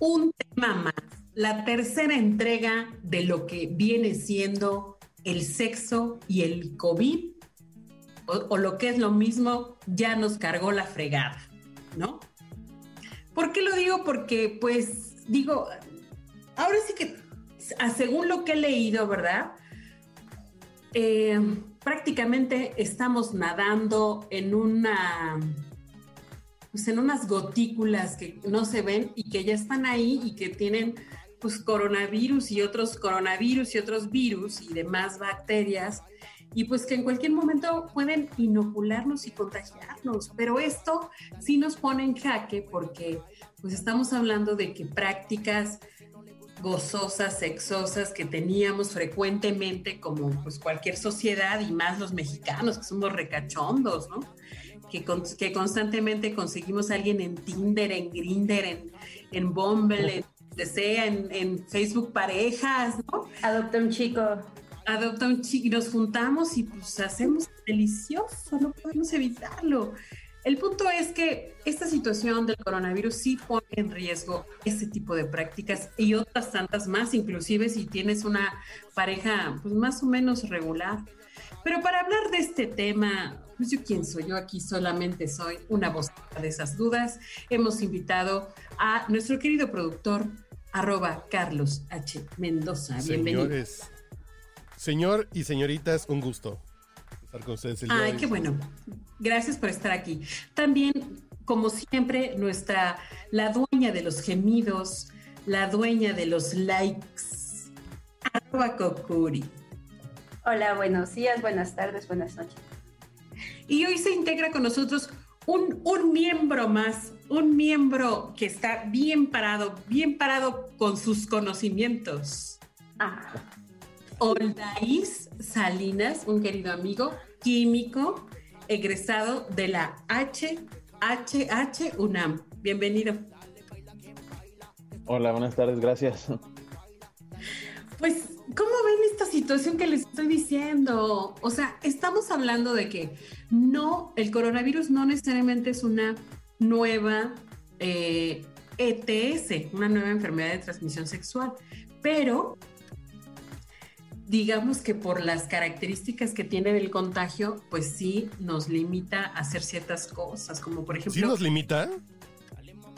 Un tema más, la tercera entrega de lo que viene siendo el sexo y el COVID, o, lo que es lo mismo, ya nos cargó la fregada, ¿no? ¿Por qué lo digo? Porque, pues, digo, ahora sí que, según lo que he leído, ¿verdad? Eh, prácticamente estamos nadando en una, pues en unas gotículas que no se ven y que ya están ahí y que tienen pues coronavirus y otros coronavirus y otros virus y demás bacterias y pues que en cualquier momento pueden inocularnos y contagiarnos, pero esto sí nos pone en jaque porque pues estamos hablando de que prácticas gozosas, sexosas que teníamos frecuentemente como pues cualquier sociedad y más los mexicanos que somos recachondos, ¿no? Que, con, que constantemente conseguimos a alguien en Tinder, en Grinder, en, en Bumble, en sea en, en, Facebook parejas, ¿no? Adopta un chico. Adopta un chico y nos juntamos y pues hacemos delicioso, no podemos evitarlo. El punto es que esta situación del coronavirus sí pone en riesgo ese tipo de prácticas y otras tantas más, inclusive si tienes una pareja pues más o menos regular. Pero para hablar de este tema, pues yo quién soy, yo aquí solamente soy una voz de esas dudas. Hemos invitado a nuestro querido productor, arroba Carlos H. Mendoza. Bienvenido. Señor y señoritas, un gusto estar con ustedes. El Ay, qué bueno. Gracias por estar aquí. También, como siempre, nuestra, la dueña de los gemidos, la dueña de los likes, arroba Kokuri. Hola, buenos días, buenas tardes, buenas noches. Y hoy se integra con nosotros un, un, miembro más, un miembro que está bien parado, bien parado con sus conocimientos. Ah. Oldaís Salinas, un querido amigo, químico, egresado de la HHH UNAM. Bienvenido. Hola, buenas tardes, gracias. Pues, ¿cómo ven esta situación que les estoy diciendo? O sea, estamos hablando de que no, el coronavirus no necesariamente es una nueva eh, ETS, una nueva enfermedad de transmisión sexual, pero digamos que por las características que tiene del contagio, pues sí nos limita a hacer ciertas cosas, como por ejemplo... ¿Sí nos limita?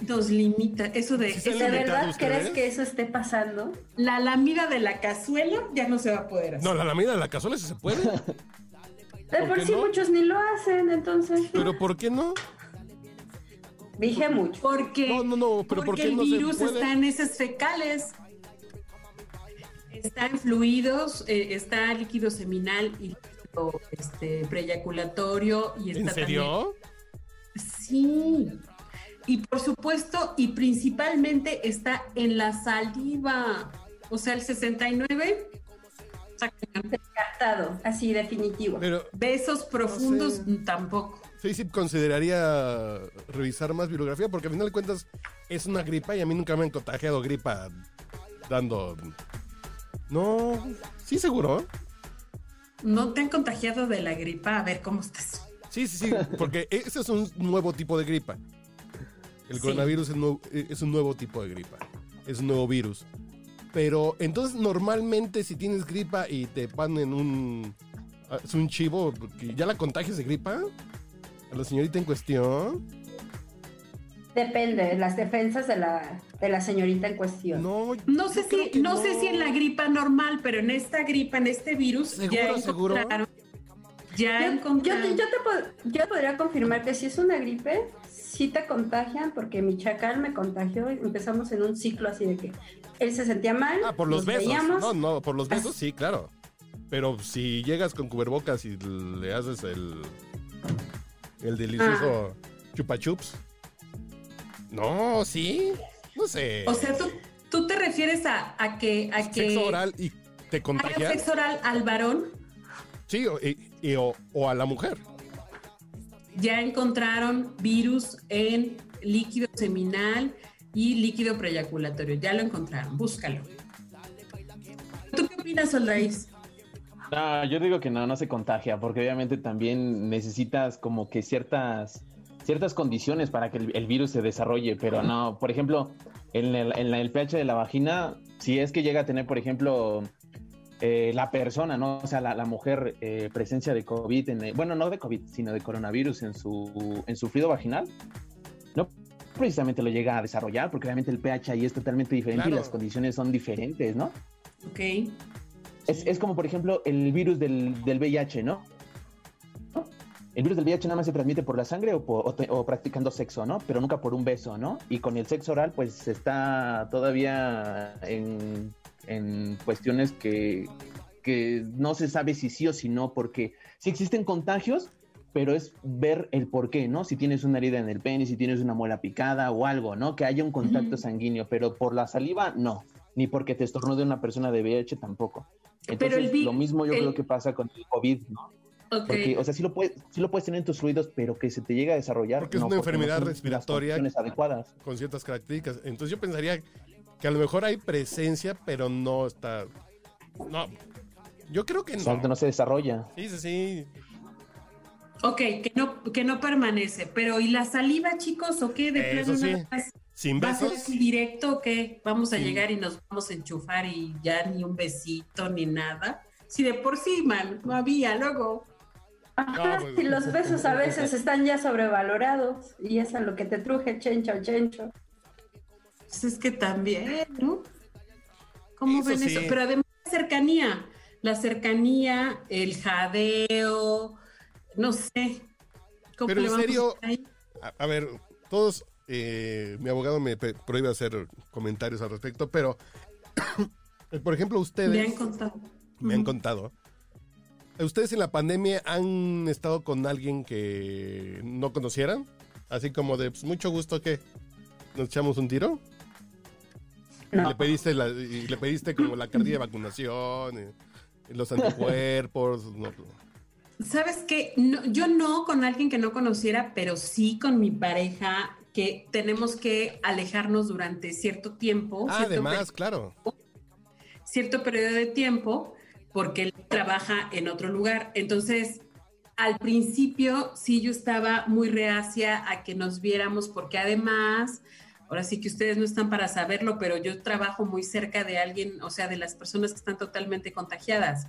Nos limita, eso de... ¿De verdad crees que eso esté pasando? La lamida de la cazuela ya no se va a poder hacer. No, la lamida de la cazuela sí se puede. De por, por sí no? muchos ni lo hacen, entonces... ¿Pero por qué no? Dije mucho. Porque, no, no, no, pero porque ¿por qué el no virus se puede? está en esas fecales. Está en fluidos, eh, está líquido seminal y líquido este, preyaculatorio. Y está ¿En serio? También... Sí. Y por supuesto, y principalmente está en la saliva. O sea, el 69. Descartado, así definitivo. Pero, Besos profundos no sé. tampoco. Sí, sí, consideraría revisar más bibliografía porque al final de cuentas es una gripa y a mí nunca me han contagiado gripa dando. No, sí, seguro. ¿No te han contagiado de la gripa? A ver, ¿cómo estás? Sí, sí, sí, porque ese es un nuevo tipo de gripa. El Sí. coronavirus es, nuevo- es un nuevo tipo de gripa. Es un nuevo virus. Pero entonces normalmente si tienes gripa y te ponen un... ah, Es un chivo, ¿ya la contagias de gripa? A la señorita en cuestión. Depende, las defensas de la, de la señorita en cuestión. No, No sé si, no, sé si en la gripa normal, pero en esta gripa, en este virus, ¿Seguro, ya seguro? Ya Yo, yo, te- yo te pod- yo podría confirmar que si es una gripe, sí te contagian, porque mi chacal me contagió y empezamos en un ciclo así de que él se sentía mal. Ah, por los besos. veíamos, No, no, por los besos sí, claro. Pero si llegas con cubrebocas y le haces el. El delicioso chupa chups. No, sí. No sé. O sea, tú, tú te refieres a, a que... A que Sexo oral y te contagias. sexo oral al varón. Sí, o, y- y- o- o a la mujer. Ya encontraron virus en líquido seminal y líquido preyaculatorio. Ya lo encontraron. Búscalo. ¿Tú qué opinas, Soldaís? No, yo digo que no, no se contagia, porque obviamente también necesitas como que ciertas, ciertas condiciones para que el, el virus se desarrolle, pero no, por ejemplo, en el, en la- el pH de la vagina, si es que llega a tener, por ejemplo, eh, la persona, ¿no? O sea, la, la mujer, eh, presencia de COVID, en el- bueno, no de COVID, sino de coronavirus en su, en su fluido vaginal, no precisamente lo llega a desarrollar, porque obviamente el pH ahí es totalmente diferente Claro. y las condiciones son diferentes, ¿no? Ok. Es, es como, por ejemplo, el virus del, del VIH, ¿no? El virus del VIH nada más se transmite por la sangre o, por- o practicando sexo, ¿no? Pero nunca por un beso, ¿no? Y con el sexo oral, pues está todavía en, en cuestiones que, que no se sabe si sí o si no, porque sí existen contagios, pero es ver el por qué, ¿no? Si tienes una herida en el pene, si tienes una muela picada o algo, ¿no? Que haya un contacto Ujú. sanguíneo, pero por la saliva, no. Ni porque te estornude una persona de VIH tampoco. Pero Entonces, el lo mismo yo el- creo que pasa con el COVID, ¿no? Ok. Porque, o sea, sí lo, puedes, sí lo puedes tener en tus fluidos, pero que se te llegue a desarrollar. Porque es no, una enfermedad respiratoria. adecuadas. con ciertas características. Entonces yo pensaría que a lo mejor hay presencia, pero no está. No. Yo creo que Exacto, no. no se desarrolla. Sí, sí, sí. Ok, que no, que no permanece. Pero ¿y la saliva, chicos? ¿O qué? ¿De Eso plano sí. Sin ¿Va a ser besos. así directo o qué? ¿Vamos a Sí. llegar y nos vamos a enchufar y ya ni un besito ni nada? Si de por sí, man, no había, luego. Ajá, pues- y los besos a veces están ya sobrevalorados y es a lo que te truje chencho, chencho. Pues es que también, ¿no? ¿Cómo Eso ven sí. eso? Pero además la cercanía, la cercanía, el jadeo, no sé. ¿Cómo Pero le en serio? A, a ver, todos. eh, mi abogado me prohíbe hacer comentarios al respecto, pero. por ejemplo, ustedes. Me han contado. me han contado. ¿Ustedes en la pandemia han estado con alguien que no conocieran? Así como de, pues, mucho gusto que nos echamos un tiro. Y No. le pediste la- y le pediste como la cartilla de vacunación, eh, y los anticuerpos. no, ¿Sabes qué? No, yo no con alguien que no conociera, pero sí con mi pareja, que tenemos que alejarnos durante cierto tiempo. Ah, cierto además, pe- claro. cierto periodo de tiempo, porque él trabaja en otro lugar. Entonces, al principio sí yo estaba muy reacia a que nos viéramos, porque además, ahora sí que ustedes no están para saberlo, pero yo trabajo muy cerca de alguien, o sea, de las personas que están totalmente contagiadas.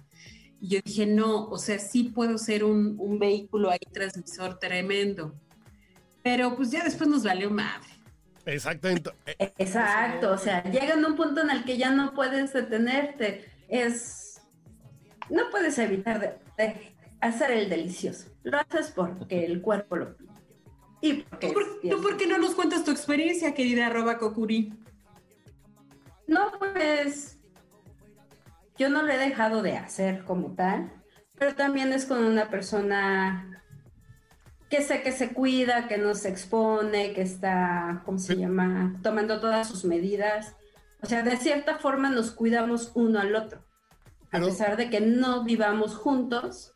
Y yo dije, no, o sea, sí puedo ser un, un vehículo ahí transmisor tremendo. Pero pues ya después nos valió madre. Exactamente. Exacto, o sea, llegan a un punto en el que ya no puedes detenerte. Es. No puedes evitar de, de hacer el delicioso. Lo haces porque el cuerpo lo pide. Y porque. ¿Tú por, es tú por qué no nos cuentas tu experiencia, querida arroba Kokuri? No, pues. Yo no lo he dejado de hacer como tal, pero también es con una persona que sé que se cuida, que no se expone, que está, ¿cómo se llama? Tomando todas sus medidas. O sea, de cierta forma nos cuidamos uno al otro. Pero- a pesar de que no vivamos juntos,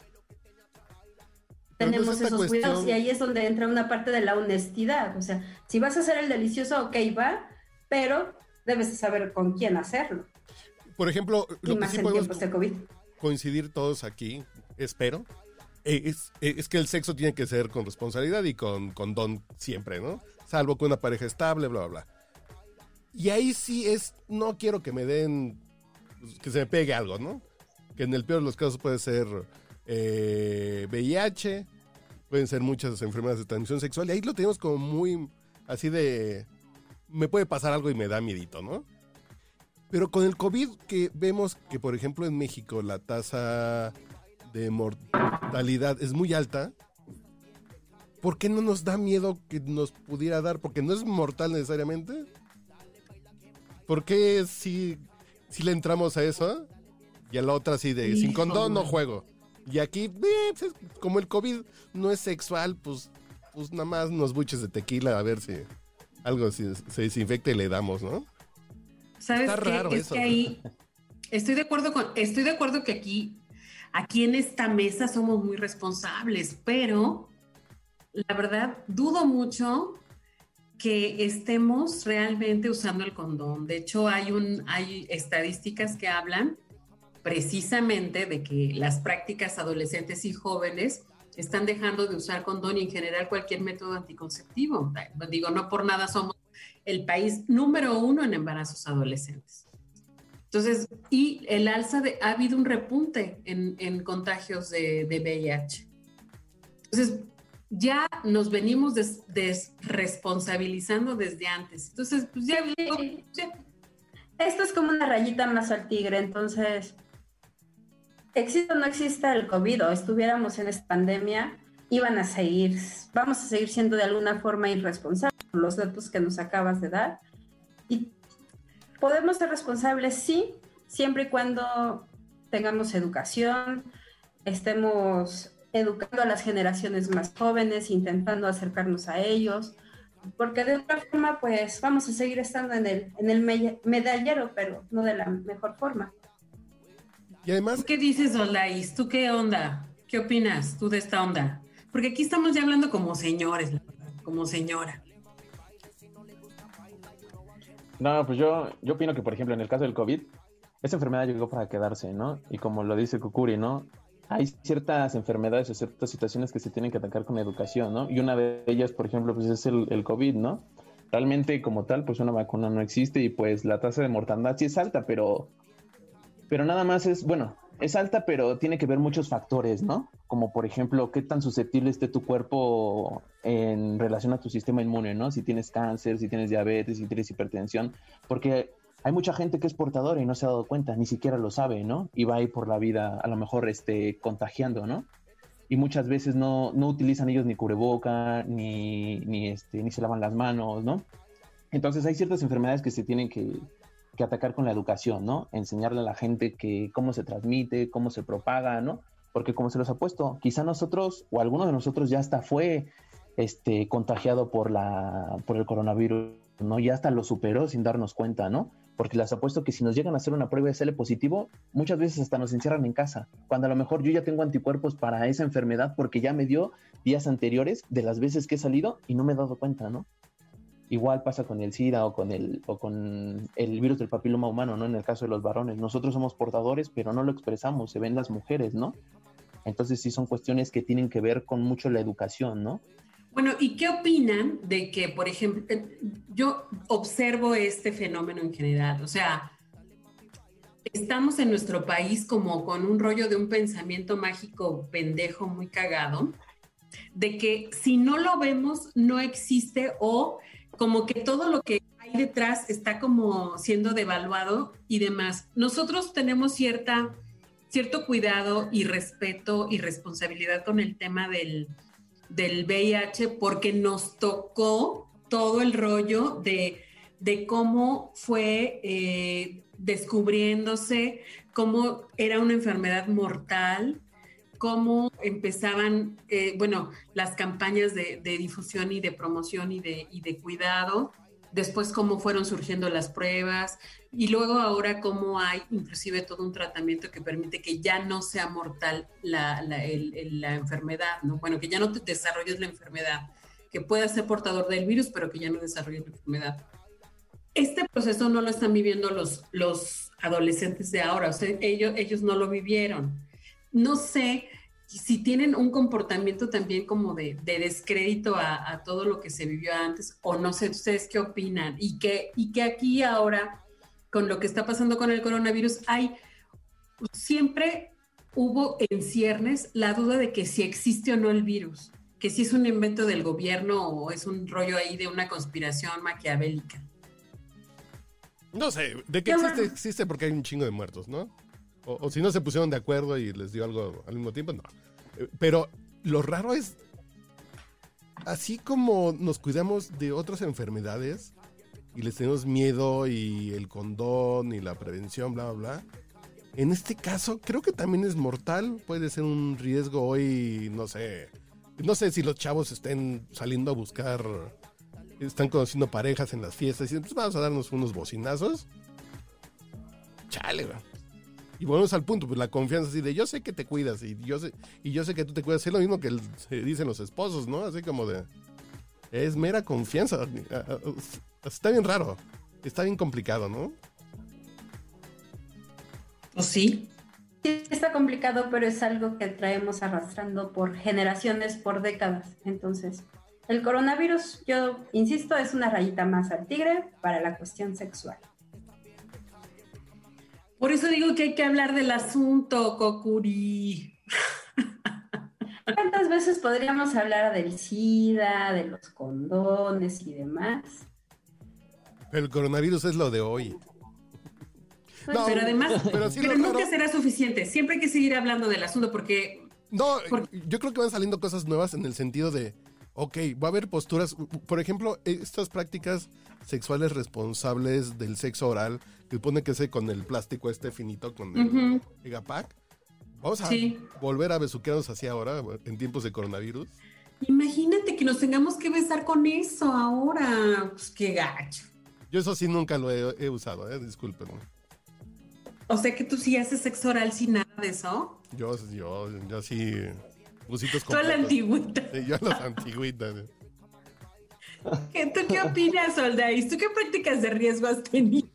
tenemos esos cuestión- cuidados y ahí es donde entra una parte de la honestidad. O sea, si vas a hacer el delicioso, ok, va, pero debes de saber con quién hacerlo. Por ejemplo, Y lo que sí en podemos tiempos de COVID. coincidir todos aquí, espero, es, es que el sexo tiene que ser con responsabilidad y con, con don siempre, ¿no? Salvo con una pareja estable, bla, bla, bla. Y ahí sí es, no quiero que me den, pues, que se me pegue algo, ¿no? Que en el peor de los casos puede ser eh, VIH, pueden ser muchas enfermedades de transmisión sexual, y ahí lo tenemos como muy así de, me puede pasar algo y me da miedito, ¿no? Pero con el COVID que vemos que, por ejemplo, en México la tasa de mortalidad es muy alta, ¿por qué no nos da miedo que nos pudiera dar? Porque no es mortal necesariamente. ¿Por qué si, si le entramos a eso? Y a la otra así de, sin condón no juego. Y aquí, eh, pues, es- como el COVID no es sexual, pues, pues nada más unos buches de tequila a ver si, algo se, se desinfecta y le damos, ¿no? ¿Sabes Está qué? raro es eso, que ahí estoy de acuerdo con, estoy de acuerdo que aquí, aquí en esta mesa somos muy responsables, pero la verdad dudo mucho que estemos realmente usando el condón. De hecho, hay un, hay estadísticas que hablan precisamente de que las prácticas adolescentes y jóvenes están dejando de usar condón y en general cualquier método anticonceptivo. Digo, no por nada somos el país número uno en embarazos adolescentes. Entonces, y el alza de, ha habido un repunte en, en contagios de, de, VIH. Entonces, ya nos venimos des, desresponsabilizando desde antes. Entonces, pues ya, sí. ya. Esto es como una rayita más al tigre, entonces, exista o no exista el COVID estuviéramos en esta pandemia, iban a seguir, vamos a seguir siendo de alguna forma irresponsables por los datos que nos acabas de dar. Y podemos ser responsables, sí, siempre y cuando tengamos educación, estemos educando a las generaciones más jóvenes, intentando acercarnos a ellos, porque de otra forma, pues vamos a seguir estando en el medallero, pero no de la mejor forma. Y además... ¿Qué dices, Olais? ¿Tú qué onda? ¿Qué opinas tú de esta onda? Porque aquí estamos ya hablando como señores, como señora. No, pues yo, yo opino que, por ejemplo, en el caso del COVID, esa enfermedad llegó para quedarse, ¿no? Y como lo dice Kukuri, ¿no? Hay ciertas enfermedades o ciertas situaciones que se tienen que atacar con la educación, ¿no? Y una de ellas, por ejemplo, pues es el, el COVID, ¿no? Realmente como tal, pues una vacuna no existe y pues la tasa de mortandad sí es alta, pero, pero nada más es, bueno, es alta, pero tiene que ver muchos factores, ¿no? Como por ejemplo, qué tan susceptible esté tu cuerpo en relación a tu sistema inmune, ¿no? Si tienes cáncer, si tienes diabetes, si tienes hipertensión, porque hay mucha gente que es portadora y no se ha dado cuenta, ni siquiera lo sabe, ¿no? Y va ahí por la vida a lo mejor este, contagiando, ¿no? Y muchas veces no, no utilizan ellos ni cubreboca, ni, ni, este, ni se lavan las manos, ¿no? Entonces hay ciertas enfermedades que se tienen que, que atacar con la educación, ¿no? Enseñarle a la gente que cómo se transmite, cómo se propaga, ¿no? Porque como se los ha puesto, quizá nosotros o alguno de nosotros ya hasta fue este, contagiado por, la, por el coronavirus, ¿no? Ya hasta lo superó sin darnos cuenta, ¿no? Porque les apuesto que si nos llegan a hacer una prueba de sale positivo, muchas veces hasta nos encierran en casa, cuando a lo mejor yo ya tengo anticuerpos para esa enfermedad porque ya me dio días anteriores de las veces que he salido y no me he dado cuenta, ¿no? Igual pasa con el SIDA o con el, o con el virus del papiloma humano, ¿no? En el caso de los varones. Nosotros somos portadores, pero no lo expresamos, se ven las mujeres, ¿no? Entonces sí son cuestiones que tienen que ver con mucho la educación, ¿no? Bueno, ¿y qué opinan de que, por ejemplo, yo observo este fenómeno en general? O sea, estamos en nuestro país como con un rollo de un pensamiento mágico pendejo muy cagado, de que si no lo vemos no existe o como que todo lo que hay detrás está como siendo devaluado y demás. Nosotros tenemos cierta, cierto cuidado y respeto y responsabilidad con el tema del, del VIH porque nos tocó todo el rollo de, de cómo fue eh, descubriéndose, cómo era una enfermedad mortal, cómo empezaban, eh, bueno, las campañas de, de, difusión y de promoción y de, y de cuidado, después cómo fueron surgiendo las pruebas y luego ahora cómo hay inclusive todo un tratamiento que permite que ya no sea mortal la, la, el, el, la enfermedad, ¿no? Bueno, que ya no te desarrolles la enfermedad, que puedas ser portador del virus, pero que ya no desarrolles la enfermedad. Este proceso no lo están viviendo los, los adolescentes de ahora, o sea, ellos, ellos no lo vivieron. No sé si tienen un comportamiento también como de, de descrédito a, a, todo lo que se vivió antes, o no sé ustedes qué opinan, y que, y que aquí ahora, con lo que está pasando con el coronavirus, hay siempre hubo en ciernes la duda de que si existe o no el virus, que si es un invento del gobierno o es un rollo ahí de una conspiración maquiavélica. No sé, de qué existe, existe porque hay un chingo de muertos, ¿no? O, si no se pusieron de acuerdo y les dio algo al mismo tiempo, no. Pero lo raro es, así como nos cuidamos de otras enfermedades y les tenemos miedo y el condón y la prevención, bla, bla, bla. En este caso, creo que también es mortal. Puede ser un riesgo hoy, no sé. No sé si los chavos estén saliendo a buscar están conociendo parejas en las fiestas y dicen, pues vamos a darnos unos bocinazos. Chale, güey. Y volvemos al punto, pues la confianza así de yo sé que te cuidas y yo sé, y yo sé que tú te cuidas. Es lo mismo que se dicen los esposos, ¿no? Así como de. Es mera confianza. Está bien raro. Está bien complicado, ¿no? Pues sí. Sí, está complicado, pero es algo que traemos arrastrando por generaciones, por décadas. Entonces, el coronavirus, yo insisto, es una rayita más al tigre para la cuestión sexual. Por eso digo que hay que hablar del asunto, Kokuri. ¿Cuántas veces podríamos hablar del SIDA, de los condones y demás? Pero el coronavirus es lo de hoy. No, Pero además, pero sí nunca raro- será suficiente. Siempre hay que seguir hablando del asunto porque No, Por- yo creo que van saliendo cosas nuevas en el sentido de, ok, va a haber posturas, por ejemplo, estas prácticas sexuales responsables del sexo oral, que pone que se con el plástico este finito, con el. Megapack. Vamos a Sí. volver a besuquearnos así ahora, en tiempos de coronavirus. imagínate que nos tengamos que besar con eso ahora. Pues qué gacho. Yo eso sí nunca lo he, he usado, eh, discúlpenme. O sea que tú sí haces sexo oral sin nada de eso. Yo, yo, yo sí, busitos Tú a la antigüita. Sí, yo a las antiguitas. eh. ¿Qué- ¿Tú qué opinas, Soldais? ¿Tú qué prácticas de riesgo has tenido?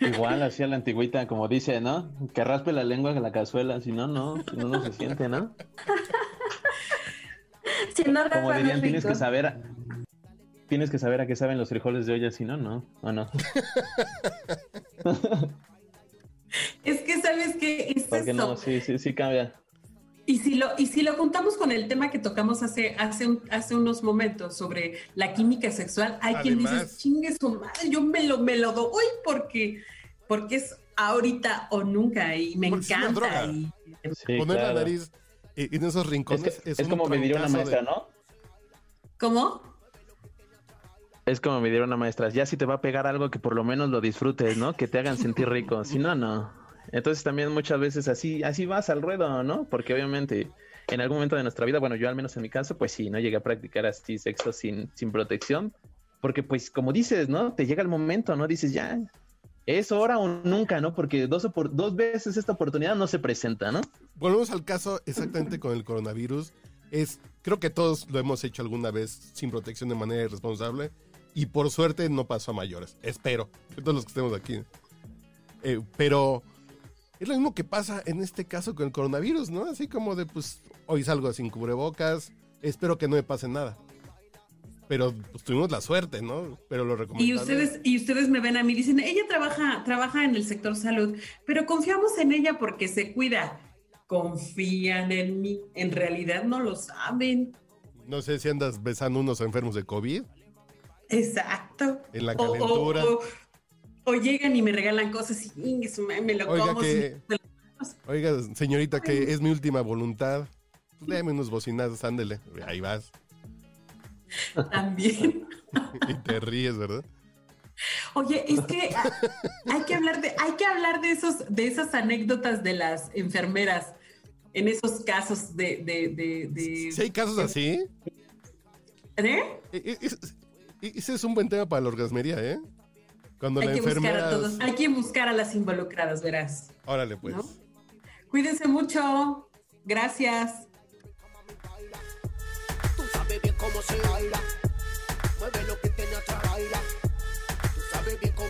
Igual, así a la antigüita, como dice, ¿no? Que raspe la lengua de la cazuela, si no, no, si no, no se siente, ¿no? Si no Como dirían, es tienes que saber, a- tienes que saber a qué saben los frijoles de olla, si no, no, o no. Es que sabes que es Porque eso. no, sí, sí, sí cambia. Y si lo, y si lo juntamos con el tema que tocamos hace, hace, un- hace unos momentos sobre la química sexual, hay quien dice, chingue su madre, yo me lo, me lo doy porque, porque es ahorita o nunca y me es encanta. droga. Y, Sí, Poner claro. la nariz en esos Es, rincones que- es, es como me diría una de- maestra, ¿no? ¿Cómo? Es como me diría una maestra, ya si te va a pegar algo que por lo menos lo disfrutes, ¿no? Que te hagan sentir rico, si no, no. Entonces también muchas veces así, así vas al ruedo, ¿no? Porque obviamente en algún momento de nuestra vida, bueno, yo al menos en mi caso, pues sí, no llegué a practicar así sexo sin, sin protección, porque pues como dices, ¿no? Te llega el momento, ¿no? Dices, ya, es ahora o nunca, ¿no? Porque dos, opor- dos veces esta oportunidad no se presenta, ¿no? Volvemos al caso exactamente con el coronavirus. Es, creo que todos lo hemos hecho alguna vez sin protección de manera irresponsable. Y por suerte no pasó a mayores. Espero. Todos los que estemos aquí. Eh, pero es lo mismo que pasa en este caso con el coronavirus, ¿no? Así como de, pues, hoy salgo sin cubrebocas. Espero que no me pase nada. Pero pues tuvimos la suerte, ¿no? Pero lo Y recomendable... ustedes, y ustedes me ven a mí, dicen, ella trabaja, trabaja en el sector salud, pero confiamos en ella porque se cuida. Confían en mí. En realidad no lo saben. No sé si andas besando unos enfermos de COVID Exacto. en la O- o- calentura. O, o llegan y me regalan cosas y "Ingue su madre, me lo Oiga, como. que- Oiga, señorita, que es mi última voluntad. Pues déme unos bocinazos, ándele. Ahí vas. También. Y te ríes, ¿verdad? Oye, es que hay que hablar de, hay que hablar de esos, de esas anécdotas de las enfermeras en esos casos de, de, de, de- Si hay casos así, ¿Eh? e- e- e- ese es un buen tema para la orgasmería, ¿eh? Cuando hay que buscar a todos, hay que buscar a las involucradas, verás. Órale, pues. Cuídense mucho. Gracias.